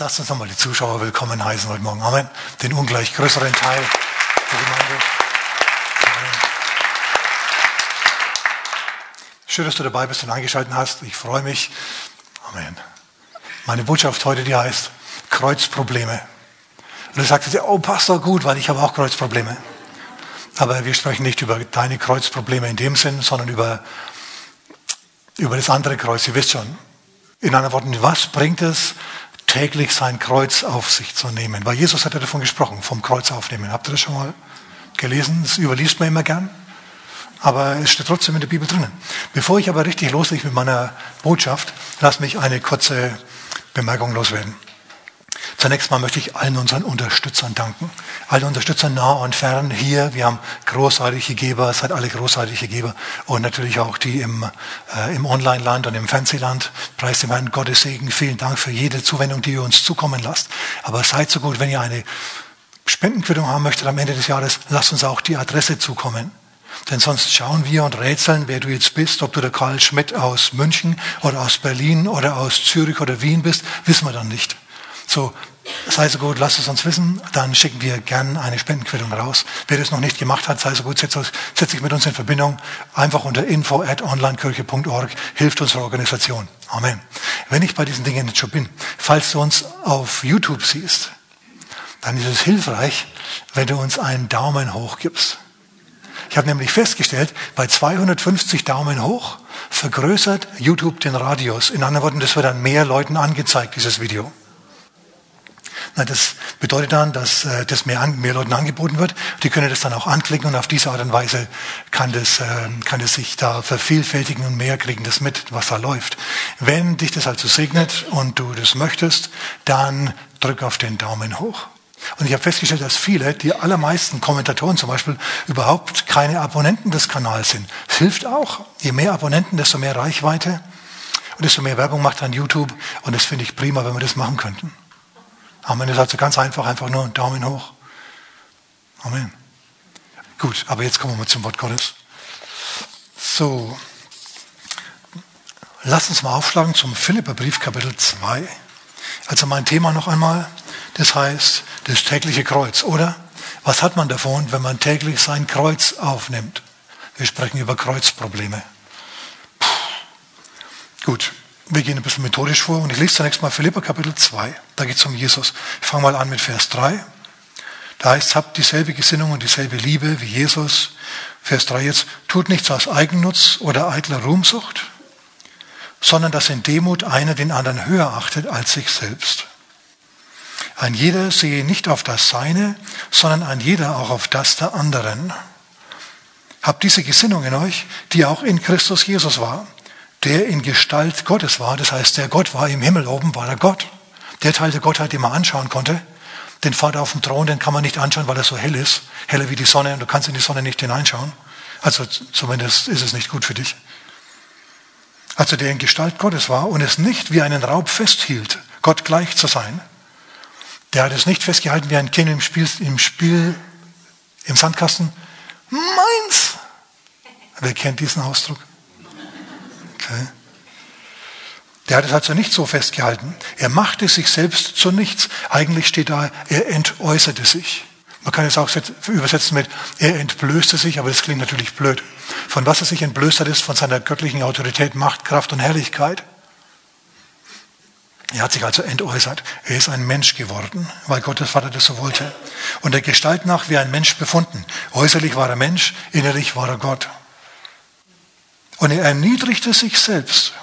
Lasst uns nochmal die Zuschauer willkommen heißen heute Morgen. Amen. Den ungleich größeren Teil der Gemeinde. Schön, dass du dabei bist und eingeschaltet hast. Ich freue mich. Amen. Meine Botschaft heute, die heißt Kreuzprobleme. Und du sagst dir, oh, Pastor, gut, weil ich habe auch Kreuzprobleme. Aber wir sprechen nicht über deine Kreuzprobleme in dem Sinn, sondern über, über das andere Kreuz. Ihr wisst schon. In anderen Worten, was bringt es, täglich sein Kreuz auf sich zu nehmen? Weil Jesus hat ja davon gesprochen, vom Kreuz aufnehmen. Habt ihr das schon mal gelesen? Das überliest man immer gern. Aber es steht trotzdem in der Bibel drinnen. Bevor ich aber richtig loslege mit meiner Botschaft, lass mich eine kurze Bemerkung loswerden. Zunächst mal möchte ich allen unseren Unterstützern danken. Allen Unterstützern nah und fern hier. Wir haben großartige Geber, seid alle großartige Geber. Und natürlich auch die im, äh, im Online-Land und im Fernsehland. Preis dem Herrn Gottes Segen. Vielen Dank für jede Zuwendung, die ihr uns zukommen lasst. Aber seid so gut, wenn ihr eine Spendenquittung haben möchtet am Ende des Jahres, lasst uns auch die Adresse zukommen. Denn sonst schauen wir und rätseln, wer du jetzt bist, ob du der Karl Schmidt aus München oder aus Berlin oder aus Zürich oder Wien bist, wissen wir dann nicht. So, sei so gut, lasst es uns wissen, dann schicken wir gern eine Spendenquittung raus. Wer das noch nicht gemacht hat, sei so gut, setzt, setzt sich mit uns in Verbindung. Einfach unter info at onlinekirche.org hilft unsere Organisation. Amen. Wenn ich bei diesen Dingen jetzt schon bin, falls du uns auf YouTube siehst, dann ist es hilfreich, wenn du uns einen Daumen hoch gibst. Ich habe nämlich festgestellt, bei 250 Daumen hoch vergrößert YouTube den Radius. In anderen Worten, das wird dann mehr Leuten angezeigt, dieses Video. Na, das bedeutet dann, dass äh, das mehr, an, mehr Leuten angeboten wird. Die können das dann auch anklicken und auf diese Art und Weise kann das, äh, kann das sich da vervielfältigen und mehr kriegen das mit, was da läuft. Wenn dich das also segnet und du das möchtest, dann drück auf den Daumen hoch. Und ich habe festgestellt, dass viele, die allermeisten Kommentatoren zum Beispiel, überhaupt keine Abonnenten des Kanals sind. Es hilft auch. Je mehr Abonnenten, desto mehr Reichweite und desto mehr Werbung macht dann YouTube. Und das finde ich prima, wenn wir das machen könnten. Amen. Ist also ganz einfach, einfach nur einen Daumen hoch. Amen. Gut, aber jetzt kommen wir mal zum Wort Gottes. So, lass uns mal aufschlagen zum Philipperbrief Kapitel 2. Also mein Thema noch einmal, das heißt das tägliche Kreuz, oder? Was hat man davon, wenn man täglich sein Kreuz aufnimmt? Wir sprechen über Kreuzprobleme. Puh. Gut, wir gehen ein bisschen methodisch vor und ich lese zunächst mal Philippa Kapitel 2. Da geht es um Jesus. Ich fange mal an mit Vers 3. Da heißt es, habt dieselbe Gesinnung und dieselbe Liebe wie Jesus. Vers 3 jetzt, tut nichts aus Eigennutz oder eitler Ruhmsucht, sondern dass in Demut einer den anderen höher achtet als sich selbst. Ein jeder sehe nicht auf das Seine, sondern ein jeder auch auf das der anderen. Habt diese Gesinnung in euch, die auch in Christus Jesus war der in Gestalt Gottes war. Das heißt, der Gott war im Himmel oben, war der Gott. Der Teil der Gottheit, den man anschauen konnte. Den Vater auf dem Thron, den kann man nicht anschauen, weil er so hell ist. Heller wie die Sonne und du kannst in die Sonne nicht hineinschauen. Also zumindest ist es nicht gut für dich. Also der in Gestalt Gottes war und es nicht wie einen Raub festhielt, Gott gleich zu sein. Der hat es nicht festgehalten wie ein Kind im Spiel, im Spiel, im Sandkasten. Meins! Wer kennt diesen Ausdruck? Der hat es also nicht so festgehalten. Er machte sich selbst zu nichts. Eigentlich steht da, er entäußerte sich. Man kann es auch übersetzen mit, er entblößte sich, aber das klingt natürlich blöd. Von was er sich entblößt hat, ist von seiner göttlichen Autorität, Macht, Kraft und Herrlichkeit. Er hat sich also entäußert. Er ist ein Mensch geworden, weil Gottes Vater das so wollte. Und der Gestalt nach wie ein Mensch befunden. Äußerlich war er Mensch, innerlich war er Gott. Und er erniedrigte sich selbst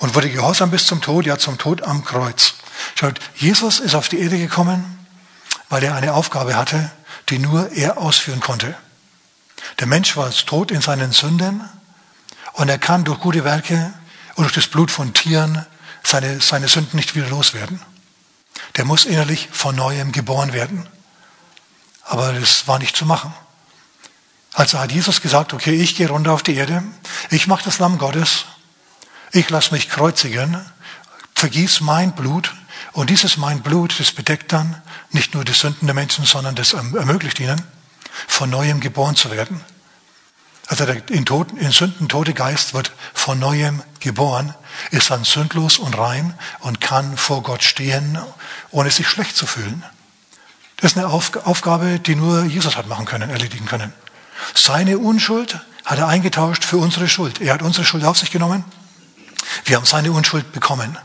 und wurde gehorsam bis zum Tod, ja zum Tod am Kreuz. Schaut, Jesus ist auf die Erde gekommen, weil er eine Aufgabe hatte, die nur er ausführen konnte. Der Mensch war tot in seinen Sünden und er kann durch gute Werke und durch das Blut von Tieren seine, seine Sünden nicht wieder loswerden. Der muss innerlich von neuem geboren werden. Aber das war nicht zu machen. Also hat Jesus gesagt, okay, ich gehe runter auf die Erde, ich mache das Lamm Gottes, ich lasse mich kreuzigen, vergieß mein Blut und dieses mein Blut, das bedeckt dann nicht nur die Sünden der Menschen, sondern das ermöglicht ihnen, von neuem geboren zu werden. Also der in, Toten, in Sünden tote Geist wird von neuem geboren, ist dann sündlos und rein und kann vor Gott stehen, ohne sich schlecht zu fühlen. Das ist eine Aufgabe, die nur Jesus hat machen können, erledigen können. Seine Unschuld hat er eingetauscht für unsere Schuld. Er hat unsere Schuld auf sich genommen. Wir haben seine Unschuld bekommen.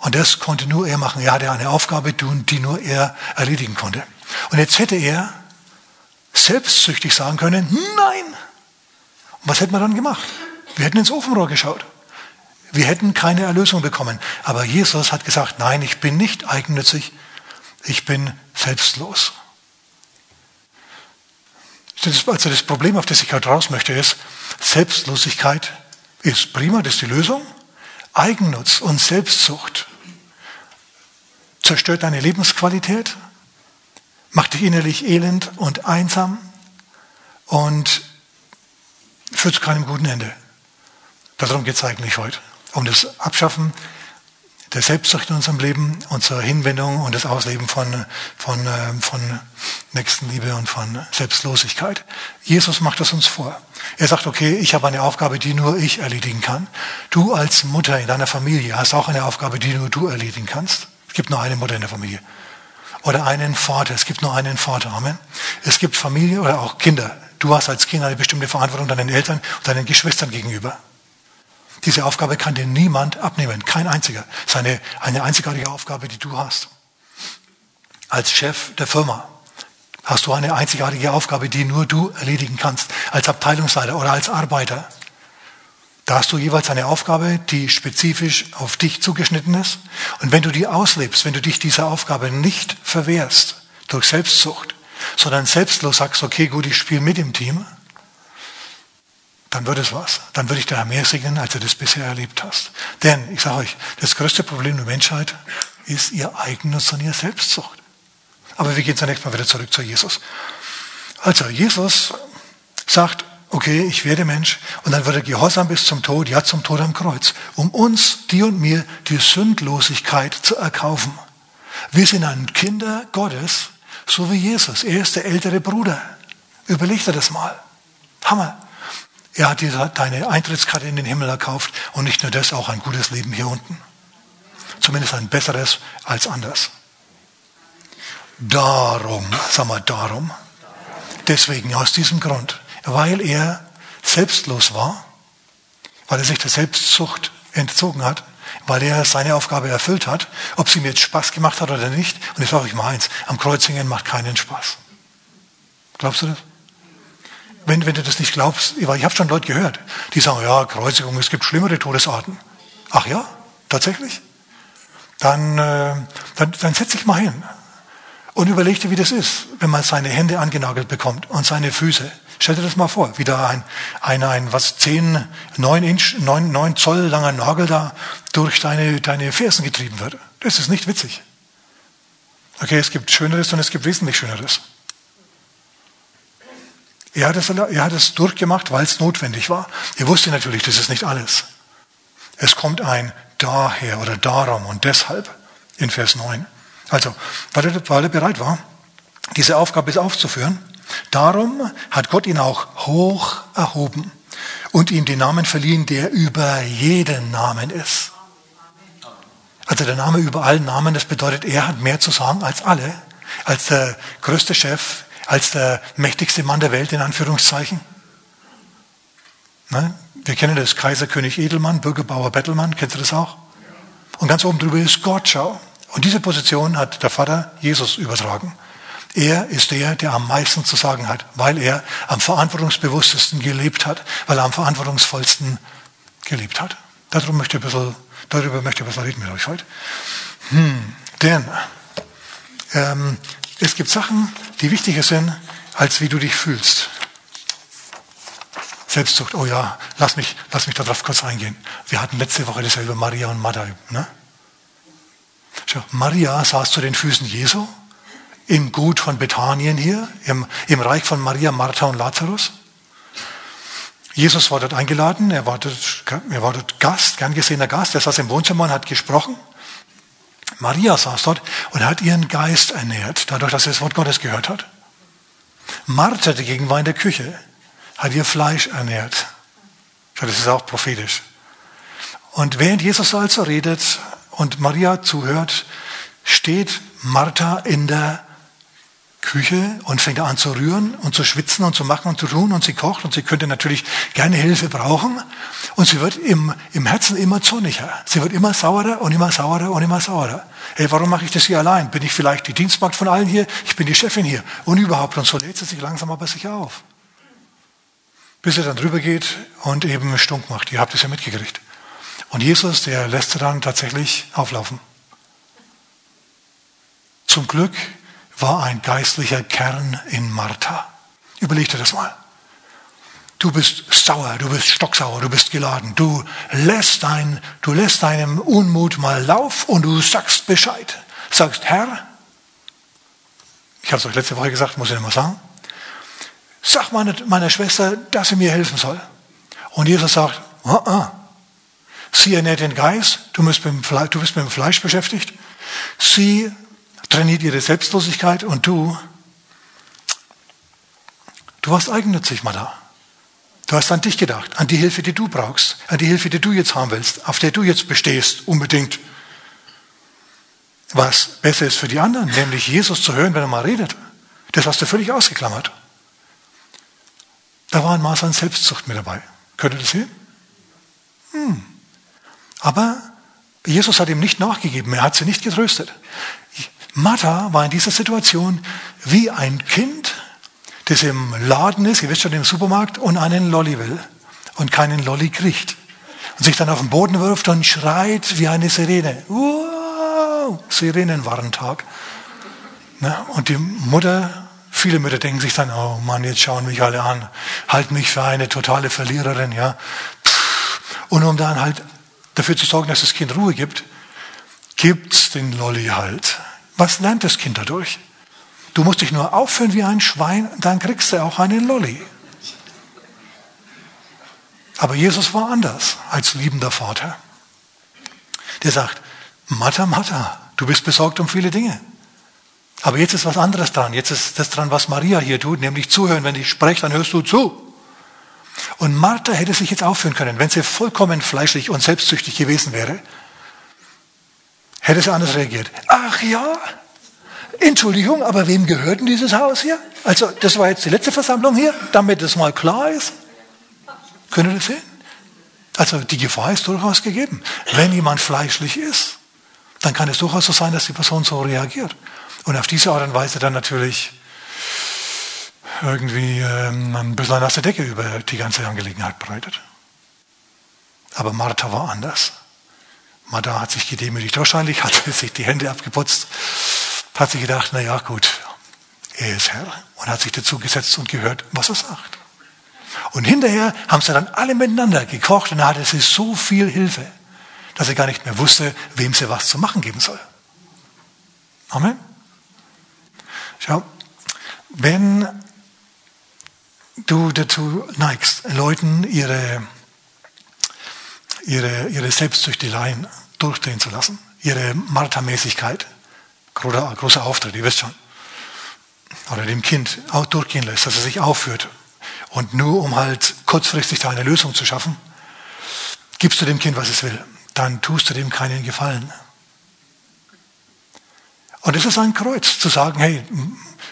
Und das konnte nur er machen. Er hatte eine Aufgabe tun, die nur er erledigen konnte. Und jetzt hätte er selbstsüchtig sagen können, nein. Und was hätten wir dann gemacht? Wir hätten ins Ofenrohr geschaut. Wir hätten keine Erlösung bekommen. Aber Jesus hat gesagt, nein, ich bin nicht eigennützig, ich bin selbstlos. Also das Problem, auf das ich heute raus möchte, ist, Selbstlosigkeit ist prima, das ist die Lösung. Eigennutz und Selbstsucht zerstört deine Lebensqualität, macht dich innerlich elend und einsam und führt zu keinem guten Ende. Darum geht es eigentlich heute. Um das Abschaffen der Selbstsucht in unserem Leben und zur Hinwendung und das Ausleben von, von, äh, von Nächstenliebe und von Selbstlosigkeit. Jesus macht das uns vor. Er sagt, okay, ich habe eine Aufgabe, die nur ich erledigen kann. Du als Mutter in deiner Familie hast auch eine Aufgabe, die nur du erledigen kannst. Es gibt nur eine Mutter in der Familie. Oder einen Vater. Es gibt nur einen Vater. Amen. Es gibt Familie oder auch Kinder. Du hast als Kind eine bestimmte Verantwortung deinen Eltern und deinen Geschwistern gegenüber. Diese Aufgabe kann dir niemand abnehmen, kein einziger. Es ist eine, eine einzigartige Aufgabe, die du hast. Als Chef der Firma hast du eine einzigartige Aufgabe, die nur du erledigen kannst. Als Abteilungsleiter oder als Arbeiter. Da hast du jeweils eine Aufgabe, die spezifisch auf dich zugeschnitten ist. Und wenn du die auslebst, wenn du dich dieser Aufgabe nicht verwehrst durch Selbstsucht, sondern selbstlos sagst, okay, gut, ich spiele mit im Team, dann wird es was. Dann würde ich da mehr segnen, als du das bisher erlebt hast. Denn, ich sage euch, das größte Problem der Menschheit ist ihr Eigennutz und ihr Selbstsucht. Aber wir gehen zunächst mal wieder zurück zu Jesus. Also, Jesus sagt, okay, ich werde Mensch, und dann wird er gehorsam bis zum Tod, ja zum Tod am Kreuz, um uns, dir und mir, die Sündlosigkeit zu erkaufen. Wir sind ein Kinder Gottes, so wie Jesus. Er ist der ältere Bruder. Überleg dir das mal. Hammer. Er hat dir deine Eintrittskarte in den Himmel erkauft und nicht nur das, auch ein gutes Leben hier unten. Zumindest ein besseres als anders. Darum, sag mal darum, deswegen, aus diesem Grund, weil er selbstlos war, weil er sich der Selbstzucht entzogen hat, weil er seine Aufgabe erfüllt hat, ob sie mir jetzt Spaß gemacht hat oder nicht. Und ich sage euch mal eins, am Kreuzingen macht keinen Spaß. Glaubst du das? Wenn, wenn du das nicht glaubst, ich habe schon Leute gehört, die sagen, ja, Kreuzigung, es gibt schlimmere Todesarten. Ach ja, tatsächlich? Dann, äh, dann, dann setz dich mal hin und überleg dir, wie das ist, wenn man seine Hände angenagelt bekommt und seine Füße. Stell dir das mal vor, wie da ein, ein, ein was, zehn, neun Inch, neun, neun Zoll langer Nagel da durch deine, deine Fersen getrieben wird. Das ist nicht witzig. Okay, es gibt Schöneres und es gibt wesentlich Schöneres. Er hat es, er hat es durchgemacht, weil es notwendig war. Er wusste natürlich, das ist nicht alles. Es kommt ein daher oder darum und deshalb in Vers 9. Also, weil er, weil er bereit war, diese Aufgabe aufzuführen, darum hat Gott ihn auch hoch erhoben und ihm den Namen verliehen, der über jeden Namen ist. Also der Name über allen Namen, das bedeutet, er hat mehr zu sagen als alle, als der größte Chef als der mächtigste Mann der Welt, in Anführungszeichen. Ne? Wir kennen das Kaiser, König Edelmann, Bürgerbauer, Bettelmann, kennst du das auch? Und ganz oben drüber ist Gott, schau. Und diese Position hat der Vater Jesus übertragen. Er ist der, der am meisten zu sagen hat, weil er am verantwortungsbewusstesten gelebt hat, weil er am verantwortungsvollsten gelebt hat. Darum möchte ich ein bisschen, darüber möchte ich ein bisschen reden mit euch heute. Hm, denn ähm, es gibt Sachen, die wichtiger sind, als wie du dich fühlst. Selbstzucht, oh ja, lass mich, lass mich darauf kurz eingehen. Wir hatten letzte Woche das über Maria und Martha. Ne? Schau, Maria saß zu den Füßen Jesu im Gut von Bethanien hier, im, im Reich von Maria, Martha und Lazarus. Jesus war dort eingeladen, er war dort, er war dort Gast, gern gesehener Gast, er saß im Wohnzimmer und hat gesprochen. Maria saß dort und hat ihren Geist ernährt, dadurch, dass sie das Wort Gottes gehört hat. Martha dagegen war in der Küche. hat ihr Fleisch ernährt. Das ist auch prophetisch. Und während Jesus also redet und Maria zuhört, steht Martha in der Küche und fängt an zu rühren und zu schwitzen und zu machen und zu tun und sie kocht und sie könnte natürlich gerne Hilfe brauchen und sie wird im, im Herzen immer zorniger. Sie wird immer saurer und immer saurer und immer saurer. Hey, warum mache ich das hier allein? Bin ich vielleicht die Dienstmagd von allen hier? Ich bin die Chefin hier und überhaupt. Und so lädt sie sich langsam aber sicher auf. Bis sie dann drüber geht und eben stunk macht. Ihr habt es ja mitgekriegt. Und Jesus, der lässt sie dann tatsächlich auflaufen. Zum Glück war ein geistlicher Kern in Martha. Überleg dir das mal. Du bist sauer, du bist stocksauer, du bist geladen. Du lässt, dein, du lässt deinem Unmut mal Lauf und du sagst Bescheid. Sagst, Herr, ich habe es euch letzte Woche gesagt, muss ich nicht sagen, sag meiner, meiner Schwester, dass sie mir helfen soll. Und Jesus sagt, uh -uh. sie ernährt den Geist, du bist, mit dem Fleisch, du bist mit dem Fleisch beschäftigt. Sie trainiert ihre Selbstlosigkeit und du, du warst eigennützig, Mada. Du hast an dich gedacht, an die Hilfe, die du brauchst, an die Hilfe, die du jetzt haben willst, auf der du jetzt bestehst, unbedingt. Was besser ist für die anderen, nämlich Jesus zu hören, wenn er mal redet. Das hast du völlig ausgeklammert. Da war ein Maß an Selbstzucht mit dabei. Könnt ihr das sehen? Hm. Aber Jesus hat ihm nicht nachgegeben, er hat sie nicht getröstet. Martha war in dieser Situation wie ein Kind, das im Laden ist, ihr wisst schon, im Supermarkt, und einen Lolli will und keinen Lolli kriegt. Und sich dann auf den Boden wirft und schreit wie eine Sirene. Wow, Sirenenwarntag. Und die Mutter, viele Mütter denken sich dann, oh Mann, jetzt schauen mich alle an, halten mich für eine totale Verliererin, ja. Und um dann halt dafür zu sorgen, dass das Kind Ruhe gibt, gibt's den Lolli halt. Was lernt das Kind dadurch? Du musst dich nur aufführen wie ein Schwein, dann kriegst du auch einen Lolli. Aber Jesus war anders als liebender Vater. Der sagt, Matta, Matta, du bist besorgt um viele Dinge. Aber jetzt ist was anderes dran. Jetzt ist das dran, was Maria hier tut, nämlich zuhören. Wenn ich spreche, dann hörst du zu. Und Martha hätte sich jetzt aufführen können, wenn sie vollkommen fleischlich und selbstsüchtig gewesen wäre hätte sie anders reagiert. Ach ja, Entschuldigung, aber wem gehört denn dieses Haus hier? Also, das war jetzt die letzte Versammlung hier, damit es mal klar ist. Können ihr das sehen? Also, die Gefahr ist durchaus gegeben. Wenn jemand fleischlich ist, dann kann es durchaus so sein, dass die Person so reagiert. Und auf diese Art und Weise dann natürlich irgendwie ähm, ein bisschen nasse Decke über die ganze Angelegenheit breitet. Aber Martha war anders. Martha hat sich gedemütigt. Wahrscheinlich hat sie sich die Hände abgeputzt, hat sich gedacht, na ja, gut, er ist Herr und hat sich dazu gesetzt und gehört, was er sagt. Und hinterher haben sie dann alle miteinander gekocht und hatte sie so viel Hilfe, dass sie gar nicht mehr wusste, wem sie was zu machen geben soll. Amen. Schau, wenn du dazu neigst, Leuten ihre ihre, ihre Selbstsüchteleien durchdrehen zu lassen, ihre Martha-Mäßigkeit, großer, großer Auftritt, ihr wisst schon, oder dem Kind auch durchgehen lässt, dass er sich aufführt und nur um halt kurzfristig da eine Lösung zu schaffen, gibst du dem Kind, was es will, dann tust du dem keinen Gefallen. Und es ist ein Kreuz, zu sagen, hey,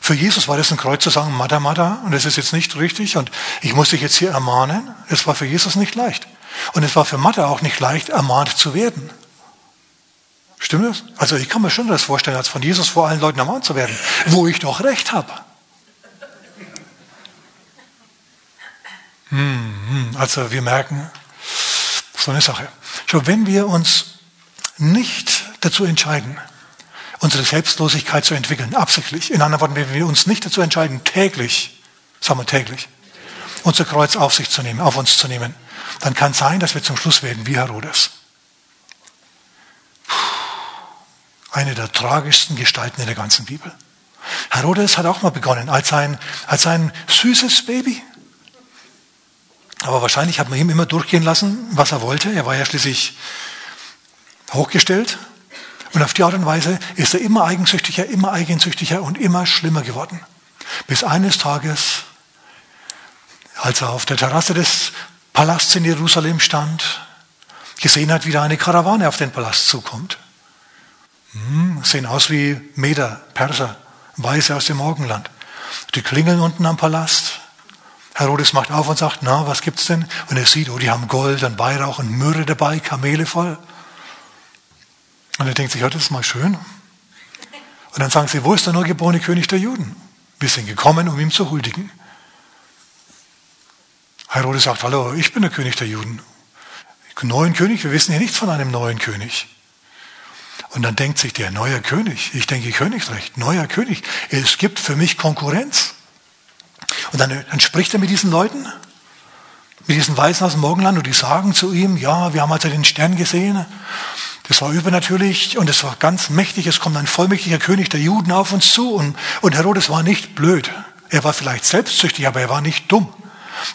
für Jesus war das ein Kreuz zu sagen, Mada, Mada, und das ist jetzt nicht richtig und ich muss dich jetzt hier ermahnen. Es war für Jesus nicht leicht. Und es war für Mathe auch nicht leicht, ermahnt zu werden. Stimmt das? Also ich kann mir schon das vorstellen, als von Jesus vor allen Leuten ermahnt zu werden, wo ich doch recht habe. Hm, also wir merken, so eine Sache. Schon wenn wir uns nicht dazu entscheiden, unsere Selbstlosigkeit zu entwickeln, absichtlich, in anderen Worten, wenn wir uns nicht dazu entscheiden, täglich, sagen wir täglich, unser Kreuz auf sich zu nehmen, auf uns zu nehmen, dann kann es sein, dass wir zum Schluss werden wie Herodes. Eine der tragischsten Gestalten in der ganzen Bibel. Herodes hat auch mal begonnen als ein, als ein süßes Baby. Aber wahrscheinlich hat man ihm immer durchgehen lassen, was er wollte. Er war ja schließlich hochgestellt. Und auf die Art und Weise ist er immer eigensüchtiger, immer eigensüchtiger und immer schlimmer geworden. Bis eines Tages als er auf der Terrasse des Palasts in Jerusalem stand, gesehen hat, wie da eine Karawane auf den Palast zukommt. Hm, sehen aus wie Meder, Perser, Weiße aus dem Morgenland. Die klingeln unten am Palast. Herodes macht auf und sagt, na, was gibt's denn? Und er sieht, oh, die haben Gold und Weihrauch und Myrrhe dabei, Kamele voll. Und er denkt sich, ja, das ist mal schön. Und dann sagen sie, wo ist der neugeborene König der Juden? Wir sind gekommen, um ihm zu huldigen. Herodes sagt, hallo, ich bin der König der Juden. Neuen König, wir wissen ja nichts von einem neuen König. Und dann denkt sich der neue König, ich denke Königsrecht, neuer König, es gibt für mich Konkurrenz. Und dann, dann spricht er mit diesen Leuten, mit diesen Weisen aus dem Morgenland und die sagen zu ihm, ja, wir haben also den Stern gesehen. Das war übernatürlich und es war ganz mächtig. Es kommt ein vollmächtiger König der Juden auf uns zu und, und Herodes war nicht blöd. Er war vielleicht selbstsüchtig, aber er war nicht dumm.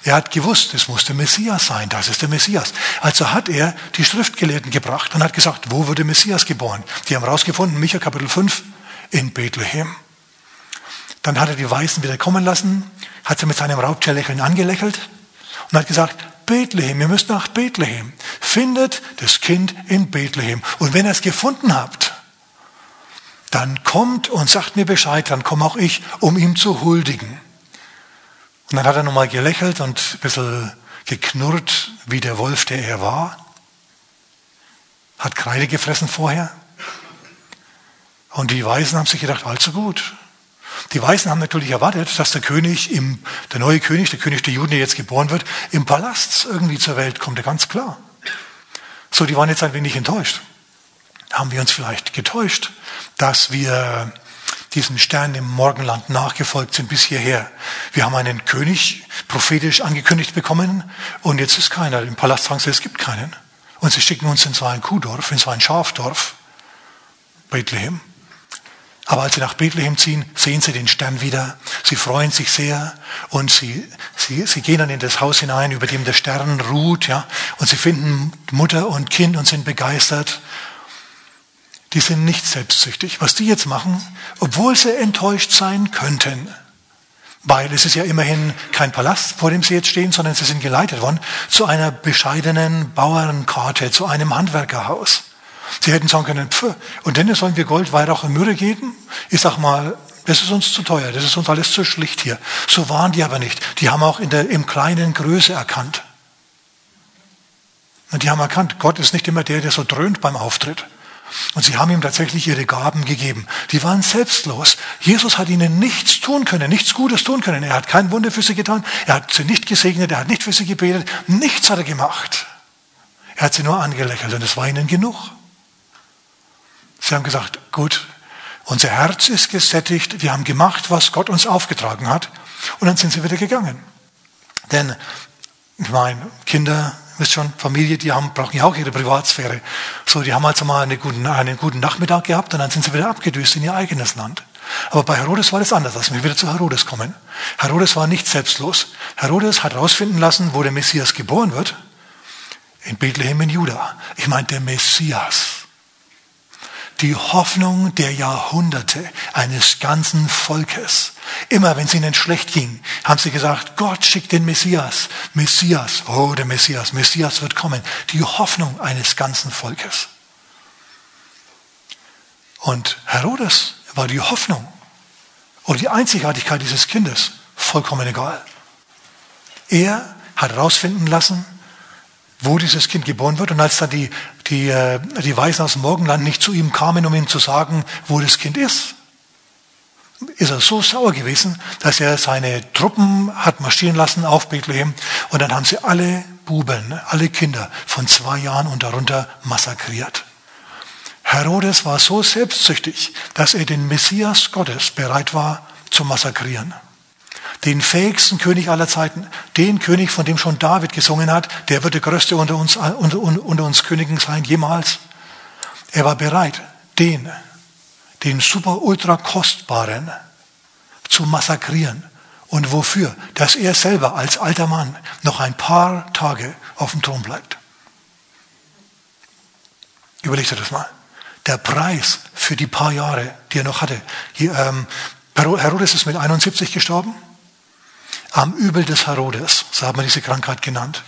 Er hat gewusst, es muss der Messias sein, das ist der Messias. Also hat er die Schriftgelehrten gebracht und hat gesagt, wo wurde Messias geboren? Die haben rausgefunden, Micha Kapitel 5, in Bethlehem. Dann hat er die Weißen wieder kommen lassen, hat sie mit seinem Raubtierlächeln angelächelt und hat gesagt, Bethlehem, ihr müsst nach Bethlehem. Findet das Kind in Bethlehem. Und wenn ihr es gefunden habt, dann kommt und sagt mir Bescheid, dann komme auch ich, um ihm zu huldigen. Und dann hat er nochmal gelächelt und ein bisschen geknurrt, wie der Wolf, der er war. Hat Kreide gefressen vorher. Und die Weisen haben sich gedacht, allzu gut. Die Weisen haben natürlich erwartet, dass der König, im, der neue König, der König der Juden, der jetzt geboren wird, im Palast irgendwie zur Welt kommt, ganz klar. So, die waren jetzt ein wenig enttäuscht. Haben wir uns vielleicht getäuscht, dass wir diesen Stern im Morgenland nachgefolgt sind bis hierher. Wir haben einen König prophetisch angekündigt bekommen und jetzt ist keiner. Im Palast sie, es gibt keinen. Und sie schicken uns in so ein Kuhdorf, in so ein Schafdorf, Bethlehem. Aber als sie nach Bethlehem ziehen, sehen sie den Stern wieder. Sie freuen sich sehr und sie, sie, sie gehen dann in das Haus hinein, über dem der Stern ruht, ja. Und sie finden Mutter und Kind und sind begeistert die sind nicht selbstsüchtig. Was die jetzt machen, obwohl sie enttäuscht sein könnten, weil es ist ja immerhin kein Palast, vor dem sie jetzt stehen, sondern sie sind geleitet worden zu einer bescheidenen Bauernkarte, zu einem Handwerkerhaus. Sie hätten sagen können, pf, und denen sollen wir Gold, Weihrauch und Myrrhe geben? Ich sag mal, das ist uns zu teuer, das ist uns alles zu schlicht hier. So waren die aber nicht. Die haben auch in der, im kleinen Größe erkannt. Und die haben erkannt, Gott ist nicht immer der, der so dröhnt beim Auftritt. Und sie haben ihm tatsächlich ihre Gaben gegeben. Die waren selbstlos. Jesus hat ihnen nichts tun können, nichts Gutes tun können. Er hat kein Wunder für sie getan. Er hat sie nicht gesegnet. Er hat nicht für sie gebetet. Nichts hat er gemacht. Er hat sie nur angelächelt und es war ihnen genug. Sie haben gesagt, gut, unser Herz ist gesättigt. Wir haben gemacht, was Gott uns aufgetragen hat. Und dann sind sie wieder gegangen. Denn, ich meine, Kinder wisst schon, Familie, die haben, brauchen ja auch ihre Privatsphäre. So, die haben also mal einen guten, einen guten Nachmittag gehabt und dann sind sie wieder abgedüst in ihr eigenes Land. Aber bei Herodes war das anders. Lassen wir wieder zu Herodes kommen. Herodes war nicht selbstlos. Herodes hat herausfinden lassen, wo der Messias geboren wird. In Bethlehem in Juda. Ich meine, der Messias die Hoffnung der Jahrhunderte eines ganzen Volkes. Immer wenn es ihnen schlecht ging, haben sie gesagt, Gott schickt den Messias. Messias, oh der Messias, Messias wird kommen. Die Hoffnung eines ganzen Volkes. Und Herodes war die Hoffnung und die Einzigartigkeit dieses Kindes vollkommen egal. Er hat herausfinden lassen, wo dieses Kind geboren wird. Und als dann die, die, äh, die Weisen aus dem Morgenland nicht zu ihm kamen, um ihm zu sagen, wo das Kind ist, ist er so sauer gewesen, dass er seine Truppen hat marschieren lassen auf Bethlehem. Und dann haben sie alle Buben, alle Kinder von zwei Jahren und darunter massakriert. Herodes war so selbstsüchtig, dass er den Messias Gottes bereit war zu massakrieren den fähigsten König aller Zeiten, den König, von dem schon David gesungen hat, der wird der größte unter uns, unter, unter uns Königen sein jemals. Er war bereit, den, den super ultra kostbaren zu massakrieren. Und wofür? Dass er selber als alter Mann noch ein paar Tage auf dem Thron bleibt. Überleg dir das mal. Der Preis für die paar Jahre, die er noch hatte. Hier, ähm, Herodes ist mit 71 gestorben. Am Übel des Herodes, so hat man diese Krankheit genannt.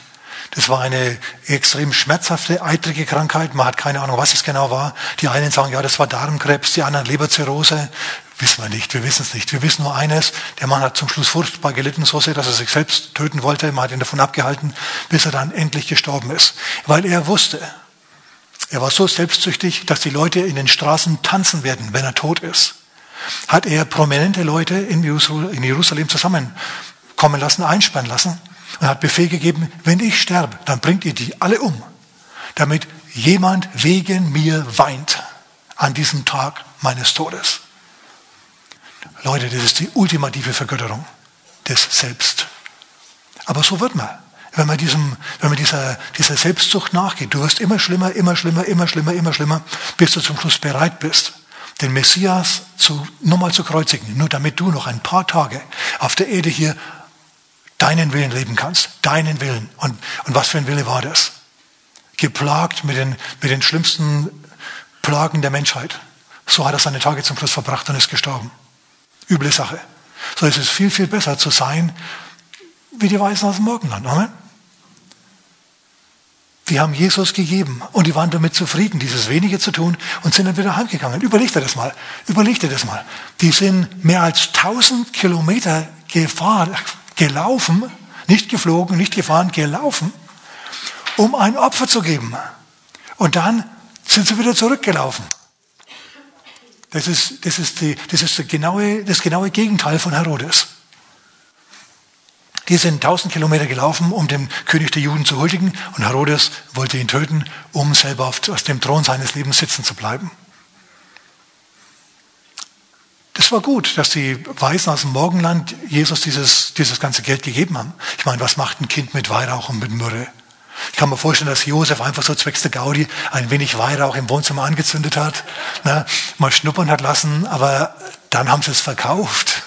Das war eine extrem schmerzhafte, eitrige Krankheit. Man hat keine Ahnung, was es genau war. Die einen sagen, ja, das war Darmkrebs, die anderen Leberzirrhose. Wissen wir nicht, wir wissen es nicht. Wir wissen nur eines, der Mann hat zum Schluss furchtbar gelitten, so sehr, dass er sich selbst töten wollte. Man hat ihn davon abgehalten, bis er dann endlich gestorben ist. Weil er wusste, er war so selbstsüchtig, dass die Leute in den Straßen tanzen werden, wenn er tot ist. Hat er prominente Leute in Jerusalem zusammenkommen lassen, einsperren lassen und hat Befehl gegeben, wenn ich sterbe, dann bringt ihr die alle um, damit jemand wegen mir weint an diesem Tag meines Todes. Leute, das ist die ultimative Vergötterung des Selbst. Aber so wird man. Wenn man, diesem, wenn man dieser, dieser Selbstsucht nachgeht, du wirst immer schlimmer, immer schlimmer, immer schlimmer, immer schlimmer, bis du zum Schluss bereit bist, den Messias zu, nochmal zu kreuzigen, nur damit du noch ein paar Tage auf der Erde hier deinen Willen leben kannst. Deinen Willen. Und, und was für ein Wille war das? Geplagt mit den, mit den schlimmsten Plagen der Menschheit. So hat er seine Tage zum Schluss verbracht und ist gestorben. Üble Sache. So ist es viel, viel besser zu sein wie die Weißen aus dem Morgenland. Amen. Die haben Jesus gegeben und die waren damit zufrieden, dieses Wenige zu tun und sind dann wieder heimgegangen. Überleg dir das mal. Überleg dir das mal. Die sind mehr als 1000 Kilometer gefahren, gelaufen, nicht geflogen, nicht gefahren, gelaufen, um ein Opfer zu geben. Und dann sind sie wieder zurückgelaufen. Das ist, das ist, die, das, ist die genaue, das genaue Gegenteil von Herodes. Die sind tausend Kilometer gelaufen, um dem König der Juden zu huldigen, und Herodes wollte ihn töten, um selber auf, auf dem Thron seines Lebens sitzen zu bleiben. Das war gut, dass die Weisen aus dem Morgenland Jesus dieses, dieses ganze Geld gegeben haben. Ich meine, was macht ein Kind mit Weihrauch und mit Myrrhe? Ich kann mir vorstellen, dass Josef einfach so zwecks der Gaudi ein wenig Weihrauch im Wohnzimmer angezündet hat, ne, mal schnuppern hat lassen, aber dann haben sie es verkauft.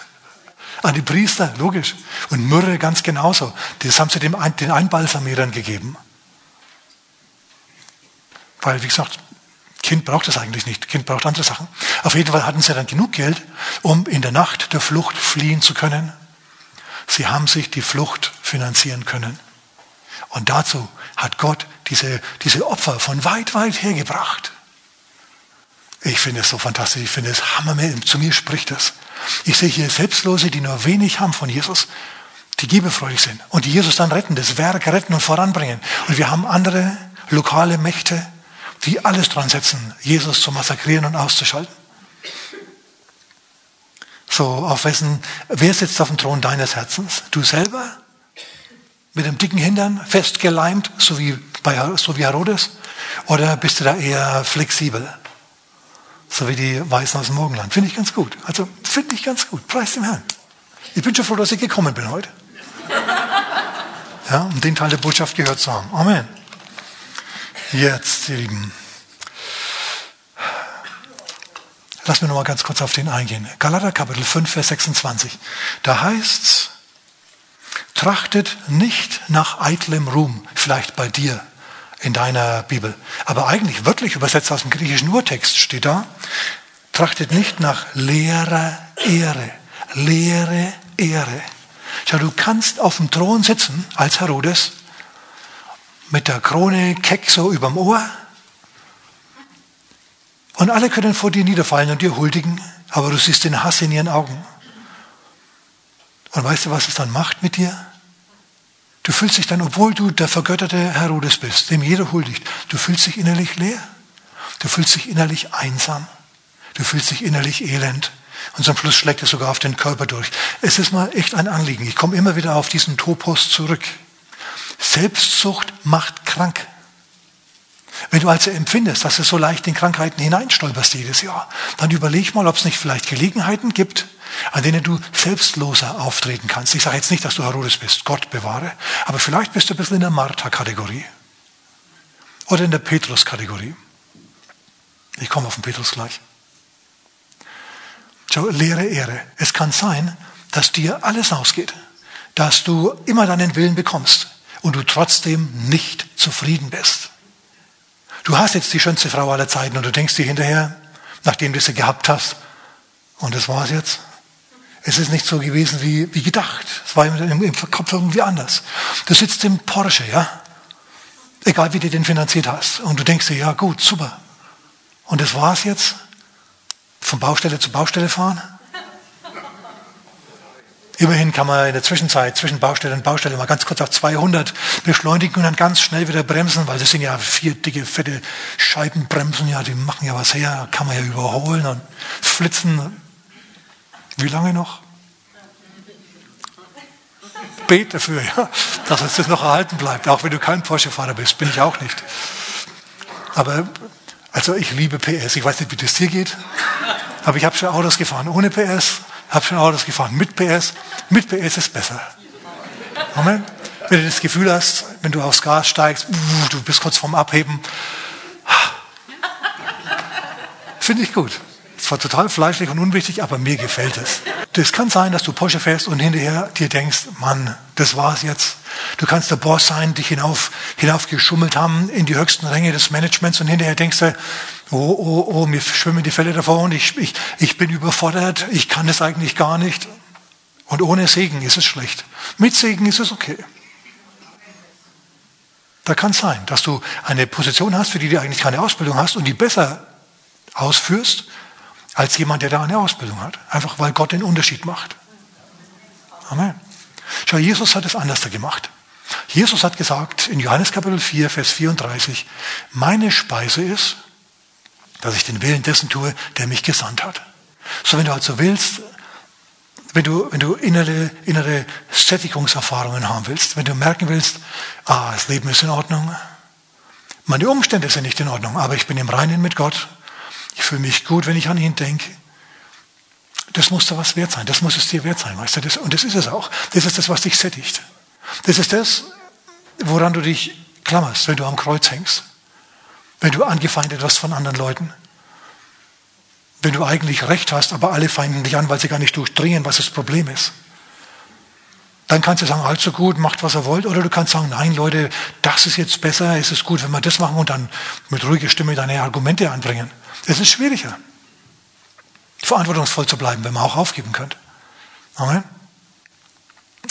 An die Priester, logisch. Und Myrrhe ganz genauso. Das haben sie dem, den Einbalsamierern gegeben. Weil, wie gesagt, Kind braucht das eigentlich nicht. Kind braucht andere Sachen. Auf jeden Fall hatten sie dann genug Geld, um in der Nacht der Flucht fliehen zu können. Sie haben sich die Flucht finanzieren können. Und dazu hat Gott diese, diese Opfer von weit, weit hergebracht. Ich finde es so fantastisch, ich finde es hammermäßig, zu mir spricht es. Ich sehe hier Selbstlose, die nur wenig haben von Jesus, die gibefreudig sind und die Jesus dann retten, das Werk retten und voranbringen. Und wir haben andere lokale Mächte, die alles dran setzen, Jesus zu massakrieren und auszuschalten. So, auf wessen, wer sitzt auf dem Thron deines Herzens? Du selber? Mit dem dicken Hintern festgeleimt, so wie, bei, so wie Herodes? Oder bist du da eher flexibel? So wie die Weißen aus dem Morgenland. Finde ich ganz gut. Also, finde ich ganz gut. Preis dem Herrn. Ich bin schon froh, dass ich gekommen bin heute. Ja, um den Teil der Botschaft gehört zu haben. Amen. Jetzt, ihr Lieben. Lass mir noch mal ganz kurz auf den eingehen. Galater Kapitel 5, Vers 26. Da heißt's, trachtet nicht nach eitlem Ruhm, vielleicht bei dir in deiner Bibel. Aber eigentlich wörtlich übersetzt aus dem griechischen Urtext steht da, trachtet nicht nach leerer Ehre. Leere Ehre. Schau, du kannst auf dem Thron sitzen als Herodes mit der Krone keck so überm Ohr. Und alle können vor dir niederfallen und dir huldigen, aber du siehst den Hass in ihren Augen. Und weißt du, was es dann macht mit dir? Du fühlst dich dann, obwohl du der vergötterte Herodes bist, dem jeder huldigt, du fühlst dich innerlich leer. Du fühlst dich innerlich einsam. Du fühlst dich innerlich elend. Und zum Schluss schlägt es sogar auf den Körper durch. Es ist mal echt ein Anliegen. Ich komme immer wieder auf diesen Topos zurück. Selbstsucht macht krank. Wenn du also empfindest, dass du so leicht in Krankheiten hineinstolperst jedes Jahr, dann überleg mal, ob es nicht vielleicht Gelegenheiten gibt, an denen du selbstloser auftreten kannst. Ich sage jetzt nicht, dass du Herodes bist, Gott bewahre, aber vielleicht bist du ein bisschen in der Martha-Kategorie oder in der Petrus-Kategorie. Ich komme auf den Petrus gleich. Schau, leere Ehre. Es kann sein, dass dir alles ausgeht, dass du immer deinen Willen bekommst, und du trotzdem nicht zufrieden bist. Du hast jetzt die schönste Frau aller Zeiten und du denkst dir hinterher, nachdem du sie gehabt hast, und das war's jetzt. Es ist nicht so gewesen wie, wie gedacht. Es war im, im Kopf irgendwie anders. Du sitzt im Porsche, ja? Egal wie du den finanziert hast. Und du denkst dir, ja gut, super. Und das war's jetzt? Von Baustelle zu Baustelle fahren? Immerhin kann man in der Zwischenzeit zwischen Baustelle und Baustelle mal ganz kurz auf 200 beschleunigen und dann ganz schnell wieder bremsen, weil das sind ja vier dicke, fette Scheibenbremsen, ja, die machen ja was her, kann man ja überholen und flitzen. Wie lange noch? Bet dafür, ja, dass uns das noch erhalten bleibt, auch wenn du kein Porsche-Fahrer bist, bin ich auch nicht. Aber, also ich liebe PS, ich weiß nicht, wie das dir geht, aber ich habe schon Autos gefahren ohne PS habe schon Autos gefahren mit PS. Mit PS ist besser. Amen. Wenn du das Gefühl hast, wenn du aufs Gas steigst, du bist kurz vorm Abheben. Finde ich gut. Es war total fleischlich und unwichtig, aber mir gefällt es. Das kann sein, dass du Porsche fährst und hinterher dir denkst, Mann, das war's jetzt. Du kannst der Boss sein, dich hinauf, hinaufgeschummelt haben in die höchsten Ränge des Managements und hinterher denkst du, oh, oh, oh, mir schwimmen die Fälle davor und ich, ich, ich bin überfordert, ich kann es eigentlich gar nicht. Und ohne Segen ist es schlecht. Mit Segen ist es okay. Da kann es sein, dass du eine Position hast, für die du eigentlich keine Ausbildung hast und die besser ausführst als jemand, der da eine Ausbildung hat. Einfach weil Gott den Unterschied macht. Amen. Schau, Jesus hat es anders gemacht. Jesus hat gesagt in Johannes Kapitel 4, Vers 34, meine Speise ist, dass ich den Willen dessen tue, der mich gesandt hat. So, wenn du also willst, wenn du, wenn du innere, innere Sättigungserfahrungen haben willst, wenn du merken willst, ah, das Leben ist in Ordnung, meine Umstände sind nicht in Ordnung, aber ich bin im Reinen mit Gott, ich fühle mich gut, wenn ich an ihn denke, das muss da was wert sein, das muss es dir wert sein, du, das, und das ist es auch. Das ist das, was dich sättigt. Das ist das, woran du dich klammerst, wenn du am Kreuz hängst wenn du angefeindet wirst von anderen Leuten. Wenn du eigentlich recht hast, aber alle feinden dich an, weil sie gar nicht durchdrehen, was das Problem ist. Dann kannst du sagen, allzu gut, macht was er wollt. Oder du kannst sagen, nein Leute, das ist jetzt besser, es ist gut, wenn wir das machen und dann mit ruhiger Stimme deine Argumente anbringen. Es ist schwieriger, verantwortungsvoll zu bleiben, wenn man auch aufgeben könnte. Amen.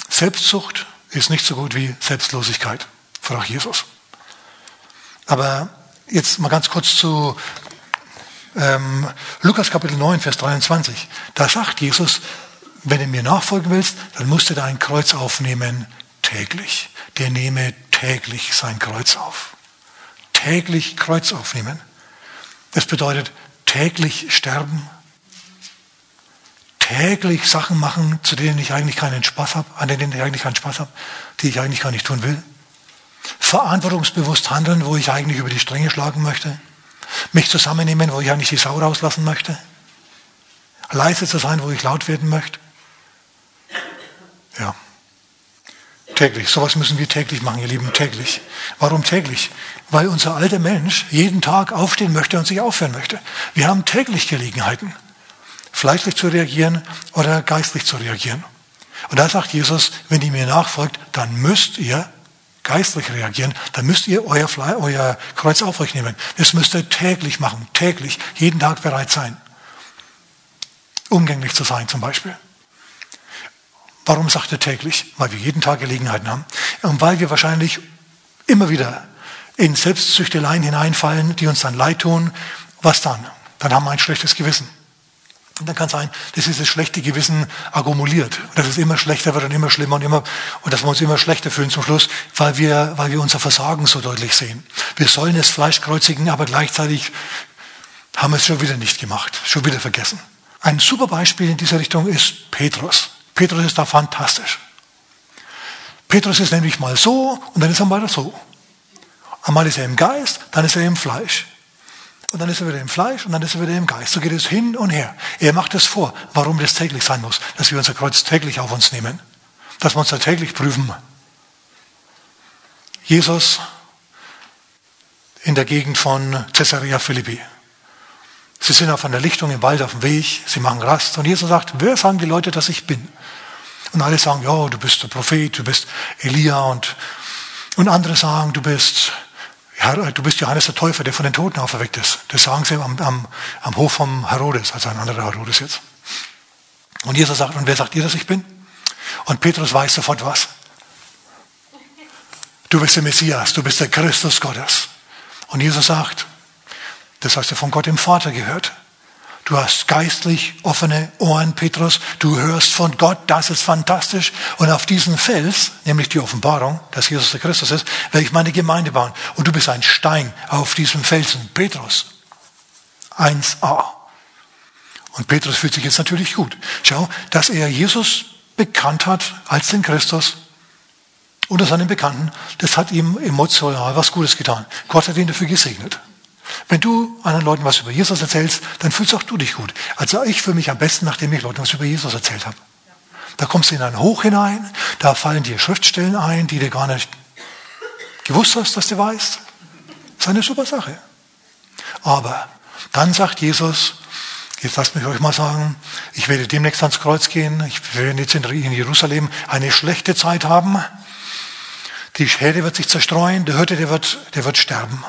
Selbstsucht ist nicht so gut wie Selbstlosigkeit, fragt Jesus. Aber jetzt mal ganz kurz zu ähm, Lukas Kapitel 9, Vers 23. Da sagt Jesus, wenn du mir nachfolgen willst, dann musst du dein Kreuz aufnehmen täglich. Der nehme täglich sein Kreuz auf. Täglich Kreuz aufnehmen. Das bedeutet täglich sterben, täglich Sachen machen, zu denen ich eigentlich keinen Spaß habe, an denen ich eigentlich keinen Spaß habe, die ich eigentlich gar nicht tun will verantwortungsbewusst handeln, wo ich eigentlich über die Stränge schlagen möchte, mich zusammennehmen, wo ich eigentlich die Sau rauslassen möchte, leise zu sein, wo ich laut werden möchte. Ja. Täglich. Sowas müssen wir täglich machen, ihr Lieben, täglich. Warum täglich? Weil unser alter Mensch jeden Tag aufstehen möchte und sich aufhören möchte. Wir haben täglich Gelegenheiten, fleischlich zu reagieren oder geistlich zu reagieren. Und da sagt Jesus, wenn ihr mir nachfolgt, dann müsst ihr geistlich reagieren, dann müsst ihr euer, Fle euer Kreuz auf euch nehmen. Das müsst ihr täglich machen, täglich, jeden Tag bereit sein. Umgänglich zu sein zum Beispiel. Warum sagt er täglich? Weil wir jeden Tag Gelegenheiten haben. Und weil wir wahrscheinlich immer wieder in Selbstzüchteleien hineinfallen, die uns dann leid tun. Was dann? Dann haben wir ein schlechtes Gewissen. Und dann kann es sein, dass dieses schlechte Gewissen akkumuliert. Dass es immer schlechter wird und immer schlimmer und immer, und dass wir uns immer schlechter fühlen zum Schluss, weil wir, weil wir unser Versagen so deutlich sehen. Wir sollen das Fleisch kreuzigen, aber gleichzeitig haben wir es schon wieder nicht gemacht, schon wieder vergessen. Ein super Beispiel in dieser Richtung ist Petrus. Petrus ist da fantastisch. Petrus ist nämlich mal so und dann ist er mal so. Einmal ist er im Geist, dann ist er im Fleisch und dann ist er wieder im Fleisch und dann ist er wieder im Geist. So geht es hin und her. Er macht es vor, warum das täglich sein muss, dass wir unser Kreuz täglich auf uns nehmen, dass wir uns da täglich prüfen. Jesus in der Gegend von Caesarea Philippi. Sie sind auf einer Lichtung im Wald auf dem Weg, sie machen Rast und Jesus sagt, wer sagen die Leute, dass ich bin? Und alle sagen, ja, du bist der Prophet, du bist Elia und, und andere sagen, du bist Herr, du bist Johannes der Täufer, der von den Toten auferweckt ist. Das sagen sie am, am, am Hof vom Herodes, also ein anderer Herodes jetzt. Und Jesus sagt, und wer sagt ihr, dass ich bin? Und Petrus weiß sofort was. Du bist der Messias, du bist der Christus Gottes. Und Jesus sagt, das hast du von Gott dem Vater gehört. Du hast geistlich offene Ohren, Petrus. Du hörst von Gott, das ist fantastisch. Und auf diesen Fels, nämlich die Offenbarung, dass Jesus der Christus ist, werde ich meine Gemeinde bauen. Und du bist ein Stein auf diesem Felsen, Petrus. 1a. Und Petrus fühlt sich jetzt natürlich gut. Schau, dass er Jesus bekannt hat als den Christus unter seinen Bekannten, das hat ihm emotional was Gutes getan. Gott hat ihn dafür gesegnet. Wenn du anderen Leuten was über Jesus erzählst, dann fühlst auch du dich gut. Also ich fühle mich am besten, nachdem ich Leuten was über Jesus erzählt habe. Da kommst du in ein Hoch hinein, da fallen dir Schriftstellen ein, die du gar nicht gewusst hast, dass du weißt. Das ist eine super Sache. Aber dann sagt Jesus, jetzt lasst mich euch mal sagen, ich werde demnächst ans Kreuz gehen, ich werde jetzt in Jerusalem eine schlechte Zeit haben. Die Herde wird sich zerstreuen, der Hirte, der wird, der wird sterben.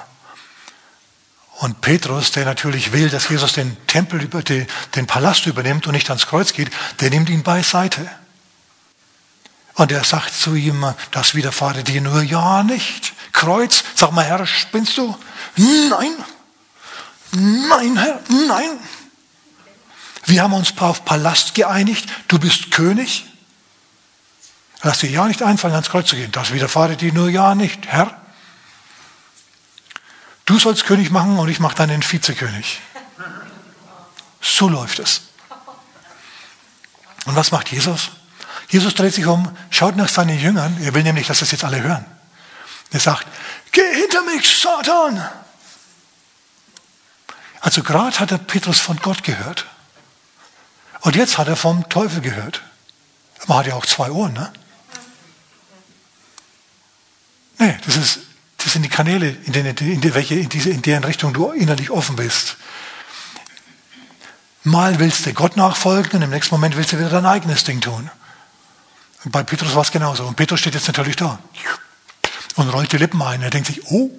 Und Petrus, der natürlich will, dass Jesus den Tempel, über die, den Palast übernimmt und nicht ans Kreuz geht, der nimmt ihn beiseite. Und er sagt zu ihm, das widerfahre dir nur ja nicht. Kreuz, sag mal, Herr, spinnst du? Nein. Nein, Herr, nein. Wir haben uns auf Palast geeinigt. Du bist König. Lass dir ja nicht einfallen, ans Kreuz zu gehen. Das widerfahre dir nur ja nicht, Herr. Du sollst König machen und ich mache dann den Vizekönig. So läuft es. Und was macht Jesus? Jesus dreht sich um, schaut nach seinen Jüngern. Er will nämlich, dass das jetzt alle hören. Er sagt, geh hinter mich, Satan. Also gerade hat er Petrus von Gott gehört. Und jetzt hat er vom Teufel gehört. Man hat ja auch zwei Ohren, ne? Nee, das, ist, das sind die Kanäle, in, denen, in, die, welche, in, diese, in deren Richtung du innerlich offen bist. Mal willst du Gott nachfolgen und im nächsten Moment willst du wieder dein eigenes Ding tun. Und bei Petrus war es genauso. Und Petrus steht jetzt natürlich da und rollt die Lippen ein. Er denkt sich, oh,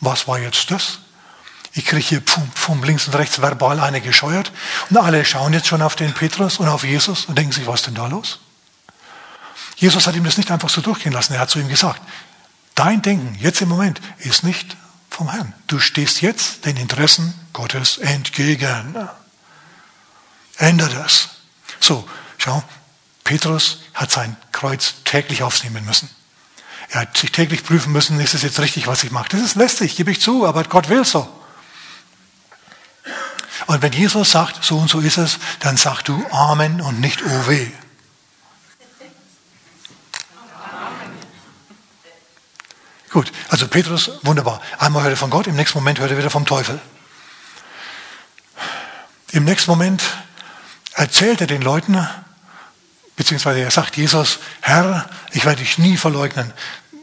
was war jetzt das? Ich kriege hier pfum, links und rechts verbal eine gescheuert. Und alle schauen jetzt schon auf den Petrus und auf Jesus und denken sich, was ist denn da los? Jesus hat ihm das nicht einfach so durchgehen lassen. Er hat zu ihm gesagt, Dein Denken jetzt im Moment ist nicht vom Herrn. Du stehst jetzt den Interessen Gottes entgegen. Ändere das. So, schau, Petrus hat sein Kreuz täglich aufnehmen müssen. Er hat sich täglich prüfen müssen, ist es jetzt richtig, was ich mache. Das ist lästig, gebe ich zu, aber Gott will so. Und wenn Jesus sagt, so und so ist es, dann sagst du Amen und nicht Oh weh. Gut, also Petrus, wunderbar. Einmal hört er von Gott, im nächsten Moment hört er wieder vom Teufel. Im nächsten Moment erzählt er den Leuten, beziehungsweise er sagt Jesus, Herr, ich werde dich nie verleugnen.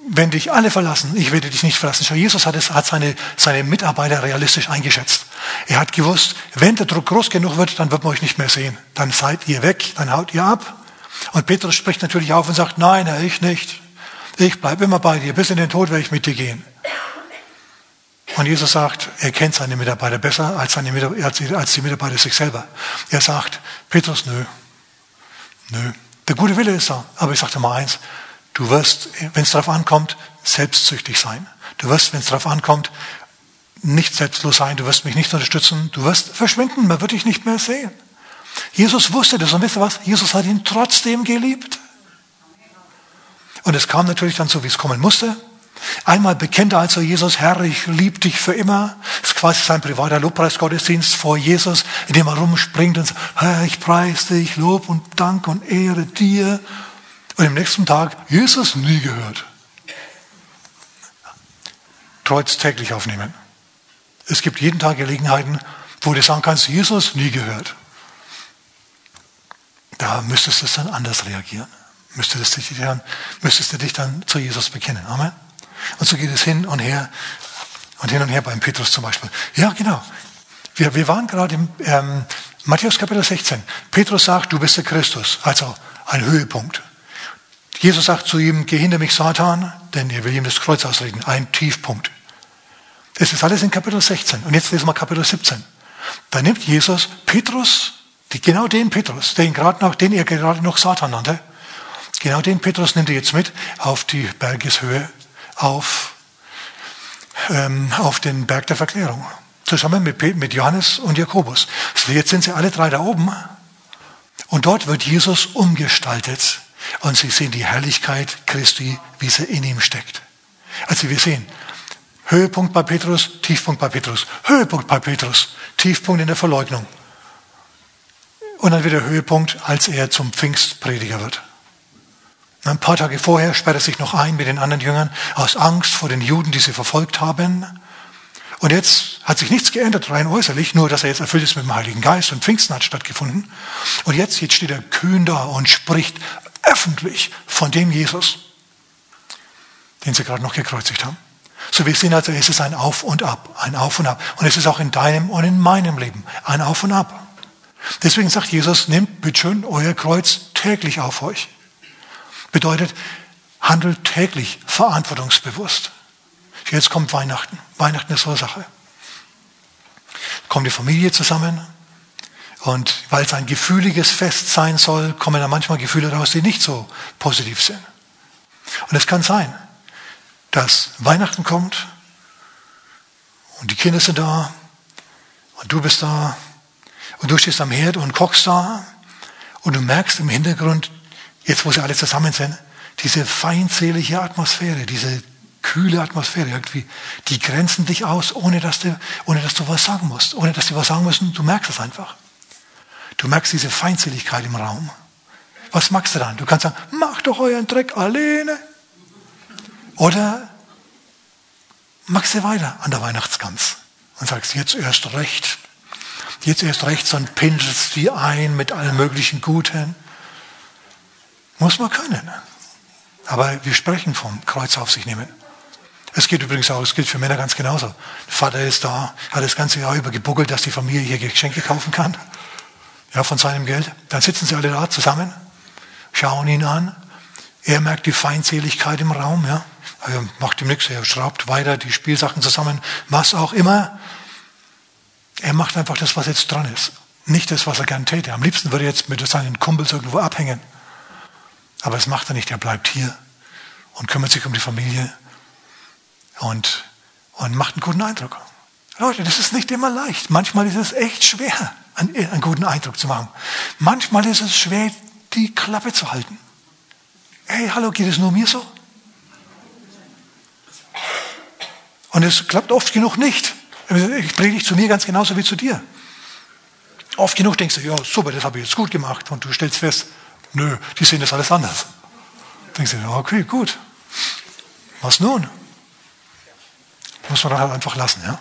Wenn dich alle verlassen, ich werde dich nicht verlassen. Schau, Jesus hat, es, hat seine, seine Mitarbeiter realistisch eingeschätzt. Er hat gewusst, wenn der Druck groß genug wird, dann wird man euch nicht mehr sehen. Dann seid ihr weg, dann haut ihr ab. Und Petrus spricht natürlich auf und sagt, nein, Herr, ich nicht. Ich bleibe immer bei dir. Bis in den Tod werde ich mit dir gehen. Und Jesus sagt, er kennt seine Mitarbeiter besser als, seine Mitarbeiter, als die Mitarbeiter sich selber. Er sagt, Petrus, nö, nö. Der gute Wille ist da. Aber ich sage dir mal eins, du wirst, wenn es darauf ankommt, selbstsüchtig sein. Du wirst, wenn es darauf ankommt, nicht selbstlos sein. Du wirst mich nicht unterstützen. Du wirst verschwinden. Man wird dich nicht mehr sehen. Jesus wusste das. Und wisst ihr was? Jesus hat ihn trotzdem geliebt. Und es kam natürlich dann so, wie es kommen musste. Einmal bekennt er also Jesus, Herr, ich liebe dich für immer. Das ist quasi sein privater Lobpreisgottesdienst vor Jesus, in dem er rumspringt und sagt, Herr, ich preise dich, Lob und Dank und Ehre dir. Und im nächsten Tag, Jesus nie gehört. Kreuz täglich aufnehmen. Es gibt jeden Tag Gelegenheiten, wo du sagen kannst, Jesus nie gehört. Da müsstest du es dann anders reagieren müsstest du, dich dann, müsstest du dich dann zu Jesus bekennen. Amen. Und so geht es hin und her und hin und her beim Petrus zum Beispiel. Ja, genau. Wir, wir waren gerade im ähm, Matthäus Kapitel 16. Petrus sagt, du bist der Christus. Also ein Höhepunkt. Jesus sagt zu ihm, geh hinter mich, Satan, denn er will ihm das Kreuz ausreden. Ein Tiefpunkt. Das ist alles in Kapitel 16. Und jetzt lesen wir Kapitel 17. Da nimmt Jesus Petrus genau den Petrus, den, gerade noch, den er gerade noch Satan nannte, genau den Petrus nimmt er jetzt mit auf die Bergeshöhe, auf, ähm, auf den Berg der Verklärung. Zusammen mit, mit Johannes und Jakobus. Also jetzt sind sie alle drei da oben. Und dort wird Jesus umgestaltet. Und sie sehen die Herrlichkeit Christi, wie sie in ihm steckt. Also wir sehen, Höhepunkt bei Petrus, Tiefpunkt bei Petrus. Höhepunkt bei Petrus, Tiefpunkt in der Verleugnung. Und dann wieder Höhepunkt, als er zum Pfingstprediger wird. Ein paar Tage vorher sperrt er sich noch ein mit den anderen Jüngern aus Angst vor den Juden, die sie verfolgt haben. Und jetzt hat sich nichts geändert, rein äußerlich, nur dass er jetzt erfüllt ist mit dem Heiligen Geist und Pfingsten hat stattgefunden. Und jetzt, jetzt steht er kühn da und spricht öffentlich von dem Jesus, den sie gerade noch gekreuzigt haben. So wir sehen also, es ist ein Auf und Ab, ein Auf und Ab. Und es ist auch in deinem und in meinem Leben ein Auf und Ab. Deswegen sagt Jesus, nehmt bitteschön euer Kreuz täglich auf euch. Bedeutet, handelt täglich verantwortungsbewusst. Jetzt kommt Weihnachten. Weihnachten ist so eine Sache. Kommt die Familie zusammen und weil es ein gefühliges Fest sein soll, kommen da manchmal Gefühle raus, die nicht so positiv sind. Und es kann sein, dass Weihnachten kommt und die Kinder sind da und du bist da und du stehst am Herd und kochst da und du merkst im Hintergrund, jetzt wo sie alle zusammen sind, diese feindselige Atmosphäre, diese kühle Atmosphäre irgendwie, die grenzen dich aus, ohne dass du, ohne dass du was sagen musst, ohne dass sie was sagen müssen, du merkst es einfach. Du merkst diese Feindseligkeit im Raum. Was magst du dann? Du kannst sagen, mach doch euren Dreck alleine. Oder machst du weiter an der Weihnachtsgans und sagst, jetzt erst recht. Jetzt erst recht, so pinselst die ein mit allen möglichen Guten. Muss man können. Aber wir sprechen vom Kreuz auf sich nehmen. Es geht übrigens auch, es gilt für Männer ganz genauso. Der Vater ist da, hat das ganze Jahr über gebuckelt, dass die Familie hier Geschenke kaufen kann. Ja, von seinem Geld. Dann sitzen sie alle da zusammen, schauen ihn an. Er merkt die Feindseligkeit im Raum, ja. Er macht ihm nichts, er schraubt weiter die Spielsachen zusammen, was auch immer. Er macht einfach das, was jetzt dran ist. Nicht das, was er gern täte. Am liebsten würde er jetzt mit seinen Kumpels irgendwo abhängen. Aber das macht er nicht. Er bleibt hier und kümmert sich um die Familie und, und macht einen guten Eindruck. Leute, das ist nicht immer leicht. Manchmal ist es echt schwer, einen, einen guten Eindruck zu machen. Manchmal ist es schwer, die Klappe zu halten. Hey, hallo, geht es nur mir so? Und es klappt oft genug nicht. Ich predige zu mir ganz genauso wie zu dir. Oft genug denkst du, ja, super, das habe ich jetzt gut gemacht. Und du stellst fest, nö, die sehen das alles anders. Denkst du, okay, gut. Was nun? Muss man dann halt einfach lassen. Ja?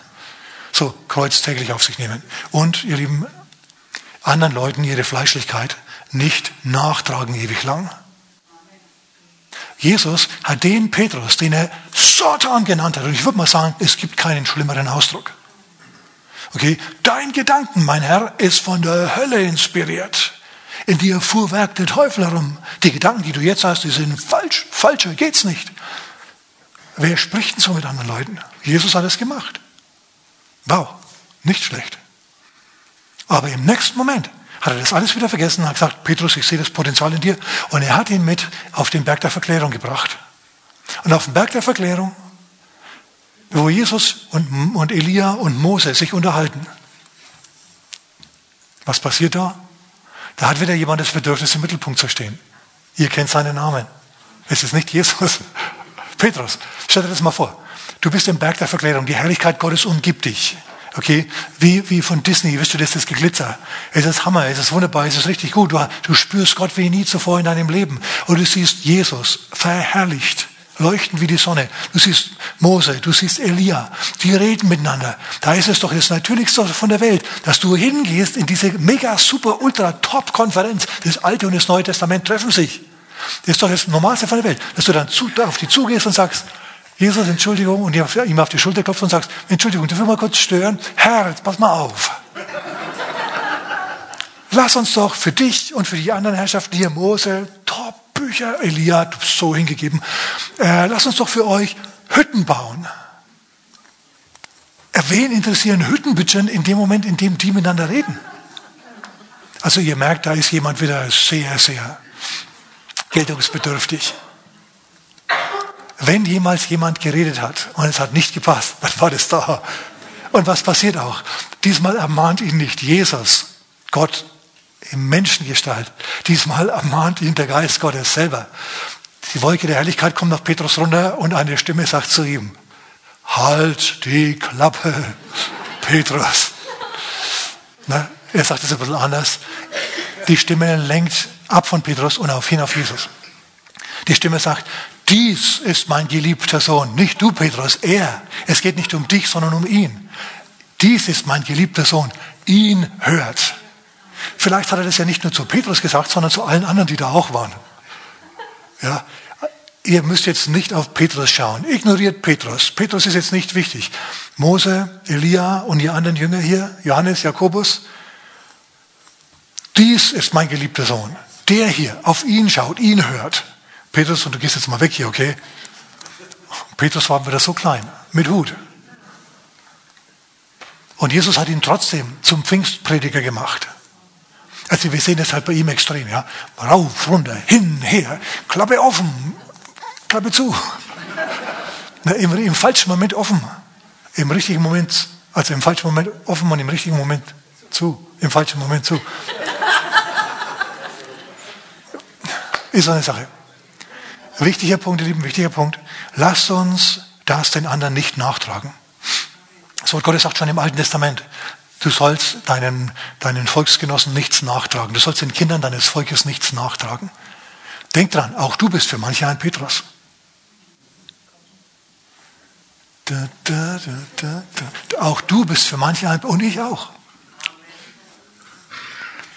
So, Kreuz täglich auf sich nehmen. Und, ihr Lieben, anderen Leuten ihre Fleischlichkeit nicht nachtragen ewig lang. Jesus hat den Petrus, den er Satan genannt hat, und ich würde mal sagen, es gibt keinen schlimmeren Ausdruck. Okay, dein Gedanken, mein Herr, ist von der Hölle inspiriert. In dir fuhrwerkt der Teufel herum. Die Gedanken, die du jetzt hast, die sind falsch. Falscher geht's nicht. Wer spricht denn so mit anderen Leuten? Jesus hat es gemacht. Wow, nicht schlecht. Aber im nächsten Moment hat er das alles wieder vergessen und hat gesagt, Petrus, ich sehe das Potenzial in dir. Und er hat ihn mit auf den Berg der Verklärung gebracht. Und auf dem Berg der Verklärung, wo Jesus und, und Elia und Mose sich unterhalten, was passiert da? Da hat wieder jemand das Bedürfnis, im Mittelpunkt zu stehen. Ihr kennt seinen Namen. Es ist nicht Jesus. Petrus, stell dir das mal vor. Du bist im Berg der Verklärung. Die Herrlichkeit Gottes umgibt dich. Okay, wie, wie von Disney, wisst du, das ist Geglitzer. Es ist Hammer, es ist wunderbar, es ist richtig gut. Du, du spürst Gott wie nie zuvor in deinem Leben. Und du siehst Jesus verherrlicht, leuchtend wie die Sonne. Du siehst Mose, du siehst Elia, die reden miteinander. Da ist es doch das Natürlichste von der Welt, dass du hingehst in diese mega, super, ultra, top Konferenz. Das Alte und das Neue Testament treffen sich. Das ist doch das Normalste von der Welt, dass du dann zu, auf die zugehst und sagst, Jesus, Entschuldigung, und ihm auf die Schulter klopfst und sagst, Entschuldigung, darf ich mal kurz stören? Herr, pass mal auf. Lass uns doch für dich und für die anderen Herrschaften hier, Mose, Top-Bücher, Elia, du bist so hingegeben, äh, lass uns doch für euch Hütten bauen. Wen interessieren Hüttenbütchen in dem Moment, in dem die miteinander reden? Also ihr merkt, da ist jemand wieder sehr, sehr geltungsbedürftig. Wenn jemals jemand geredet hat und es hat nicht gepasst, dann war das da. Und was passiert auch? Diesmal ermahnt ihn nicht Jesus, Gott im Menschengestalt. Diesmal ermahnt ihn der Geist Gottes selber. Die Wolke der Herrlichkeit kommt auf Petrus runter und eine Stimme sagt zu ihm, halt die Klappe, Petrus. Na, er sagt es ein bisschen anders. Die Stimme lenkt ab von Petrus und auf hin auf Jesus. Die Stimme sagt, dies ist mein geliebter Sohn, nicht du, Petrus, er. Es geht nicht um dich, sondern um ihn. Dies ist mein geliebter Sohn, ihn hört. Vielleicht hat er das ja nicht nur zu Petrus gesagt, sondern zu allen anderen, die da auch waren. Ja, ihr müsst jetzt nicht auf Petrus schauen. Ignoriert Petrus. Petrus ist jetzt nicht wichtig. Mose, Elia und die anderen Jünger hier, Johannes, Jakobus. Dies ist mein geliebter Sohn. Der hier, auf ihn schaut, ihn hört. Petrus, und du gehst jetzt mal weg hier, okay? Petrus war wieder so klein, mit Hut. Und Jesus hat ihn trotzdem zum Pfingstprediger gemacht. Also wir sehen das halt bei ihm extrem, ja. Rauf, runter, hin, her, Klappe offen, Klappe zu. Na, im, Im falschen Moment offen, im richtigen Moment, also im falschen Moment offen und im richtigen Moment zu, im falschen Moment zu. Ist eine Sache. Wichtiger Punkt, ihr Lieben, wichtiger Punkt. Lasst uns das den anderen nicht nachtragen. Das Wort Gottes sagt schon im Alten Testament, du sollst deinen, deinen Volksgenossen nichts nachtragen. Du sollst den Kindern deines Volkes nichts nachtragen. Denk dran, auch du bist für manche ein Petrus. Da, da, da, auch du bist für manche ein, und ich auch.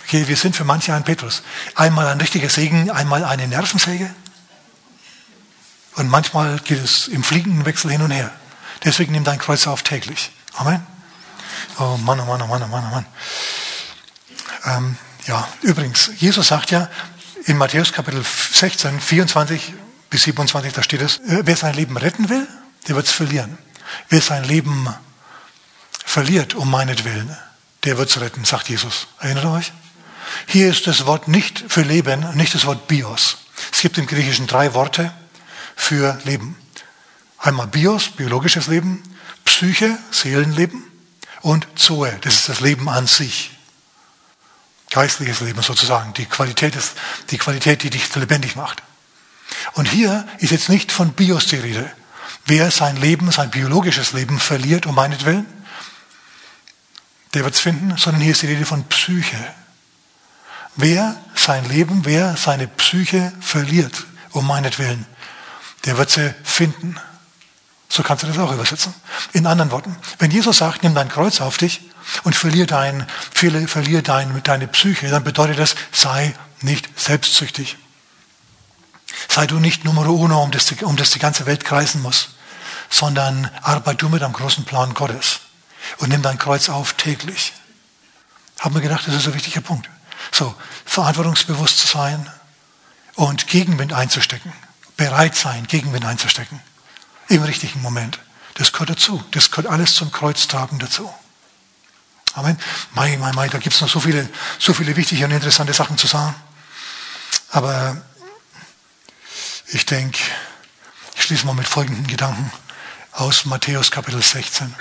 Okay, wir sind für manche ein Petrus. Einmal ein richtiger Segen, einmal eine Nervensäge. Und manchmal geht es im fliegenden Wechsel hin und her. Deswegen nimm dein Kreuz auf täglich. Amen. Oh Mann, oh Mann, oh Mann, oh Mann, oh Mann. Ähm, ja, übrigens, Jesus sagt ja in Matthäus Kapitel 16, 24 bis 27, da steht es, äh, wer sein Leben retten will, der wird es verlieren. Wer sein Leben verliert um meinetwillen, der wird es retten, sagt Jesus. Erinnert ihr euch? Hier ist das Wort nicht für Leben, nicht das Wort Bios. Es gibt im Griechischen drei Worte für Leben. Einmal Bios, biologisches Leben, Psyche, Seelenleben und Zoe, das ist das Leben an sich. Geistliches Leben sozusagen, die Qualität, ist, die Qualität, die dich lebendig macht. Und hier ist jetzt nicht von Bios die Rede. Wer sein Leben, sein biologisches Leben verliert um meinetwillen, der wird es finden, sondern hier ist die Rede von Psyche. Wer sein Leben, wer seine Psyche verliert um meinetwillen, der wird sie finden. So kannst du das auch übersetzen. In anderen Worten, wenn Jesus sagt, nimm dein Kreuz auf dich und verlier, dein, verlier dein, deine Psyche, dann bedeutet das, sei nicht selbstsüchtig. Sei du nicht Nummer uno, um das, um das die ganze Welt kreisen muss, sondern arbeite du mit am großen Plan Gottes und nimm dein Kreuz auf täglich. Haben wir gedacht, das ist ein wichtiger Punkt. So, verantwortungsbewusst zu sein und Gegenwind einzustecken bereit sein, Gegenwind einzustecken. Im richtigen Moment. Das gehört dazu. Das gehört alles zum Kreuztragen dazu. Amen. Mai, mai, mai, da gibt es noch so viele, so viele wichtige und interessante Sachen zu sagen. Aber ich denke, ich schließe mal mit folgenden Gedanken aus Matthäus Kapitel 16.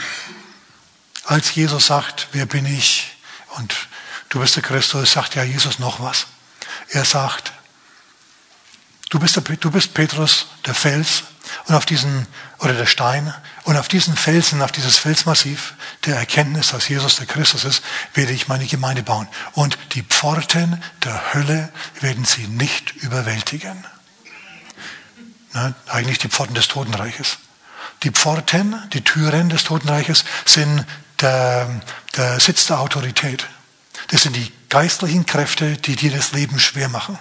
Als Jesus sagt, wer bin ich? Und du bist der Christus, sagt ja Jesus noch was. Er sagt, Du bist, der, du bist Petrus, der Fels und auf diesen, oder der Stein, und auf diesen Felsen, auf dieses Felsmassiv der Erkenntnis, dass Jesus der Christus ist, werde ich meine Gemeinde bauen. Und die Pforten der Hölle werden sie nicht überwältigen. Na, eigentlich die Pforten des Totenreiches. Die Pforten, die Türen des Totenreiches sind der, der Sitz der Autorität. Das sind die geistlichen Kräfte, die dir das Leben schwer machen.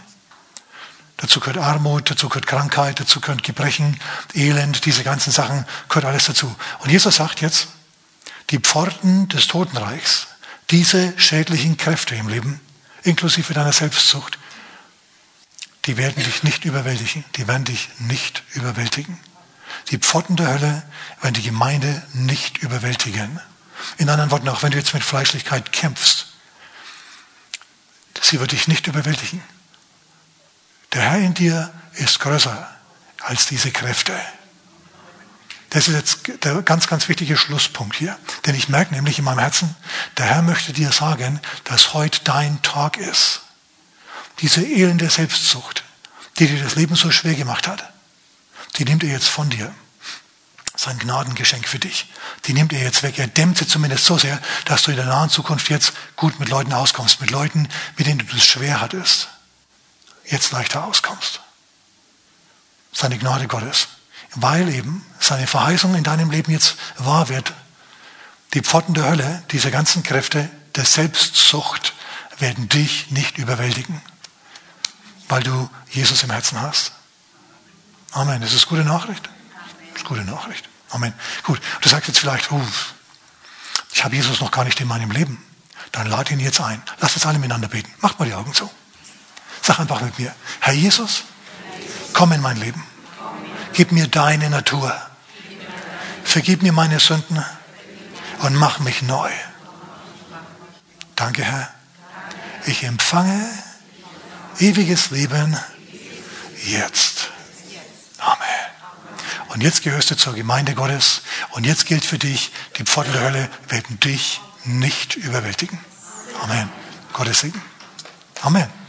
Dazu gehört Armut, dazu gehört Krankheit, dazu gehört Gebrechen, Elend, diese ganzen Sachen, gehört alles dazu. Und Jesus sagt jetzt, die Pforten des Totenreichs, diese schädlichen Kräfte im Leben, inklusive deiner Selbstzucht, die werden dich nicht überwältigen, die werden dich nicht überwältigen. Die Pforten der Hölle werden die Gemeinde nicht überwältigen. In anderen Worten, auch wenn du jetzt mit Fleischlichkeit kämpfst, sie wird dich nicht überwältigen. Der Herr in dir ist größer als diese Kräfte. Das ist jetzt der ganz, ganz wichtige Schlusspunkt hier. Denn ich merke nämlich in meinem Herzen, der Herr möchte dir sagen, dass heute dein Tag ist. Diese elende Selbstsucht, die dir das Leben so schwer gemacht hat, die nimmt er jetzt von dir. Sein Gnadengeschenk für dich. Die nimmt er jetzt weg. Er dämmt sie zumindest so sehr, dass du in der nahen Zukunft jetzt gut mit Leuten auskommst. Mit Leuten, mit denen du es schwer hattest. Jetzt leichter auskommst. Seine Gnade Gottes weil eben seine Verheißung in deinem Leben jetzt wahr wird. Die Pforten der Hölle, diese ganzen Kräfte der Selbstsucht werden dich nicht überwältigen, weil du Jesus im Herzen hast. Amen. Das ist gute Nachricht. Das ist gute Nachricht. Amen. Gut. Du sagst jetzt vielleicht, oh, ich habe Jesus noch gar nicht in meinem Leben. Dann lade ihn jetzt ein. Lass uns alle miteinander beten. Macht mal die Augen zu. Sag einfach mit mir, Herr Jesus, komm in mein Leben. Gib mir deine Natur. Vergib mir meine Sünden und mach mich neu. Danke, Herr. Ich empfange ewiges Leben jetzt. Amen. Und jetzt gehörst du zur Gemeinde Gottes und jetzt gilt für dich, die Pforten der Hölle werden dich nicht überwältigen. Amen. Gottes Segen. Amen.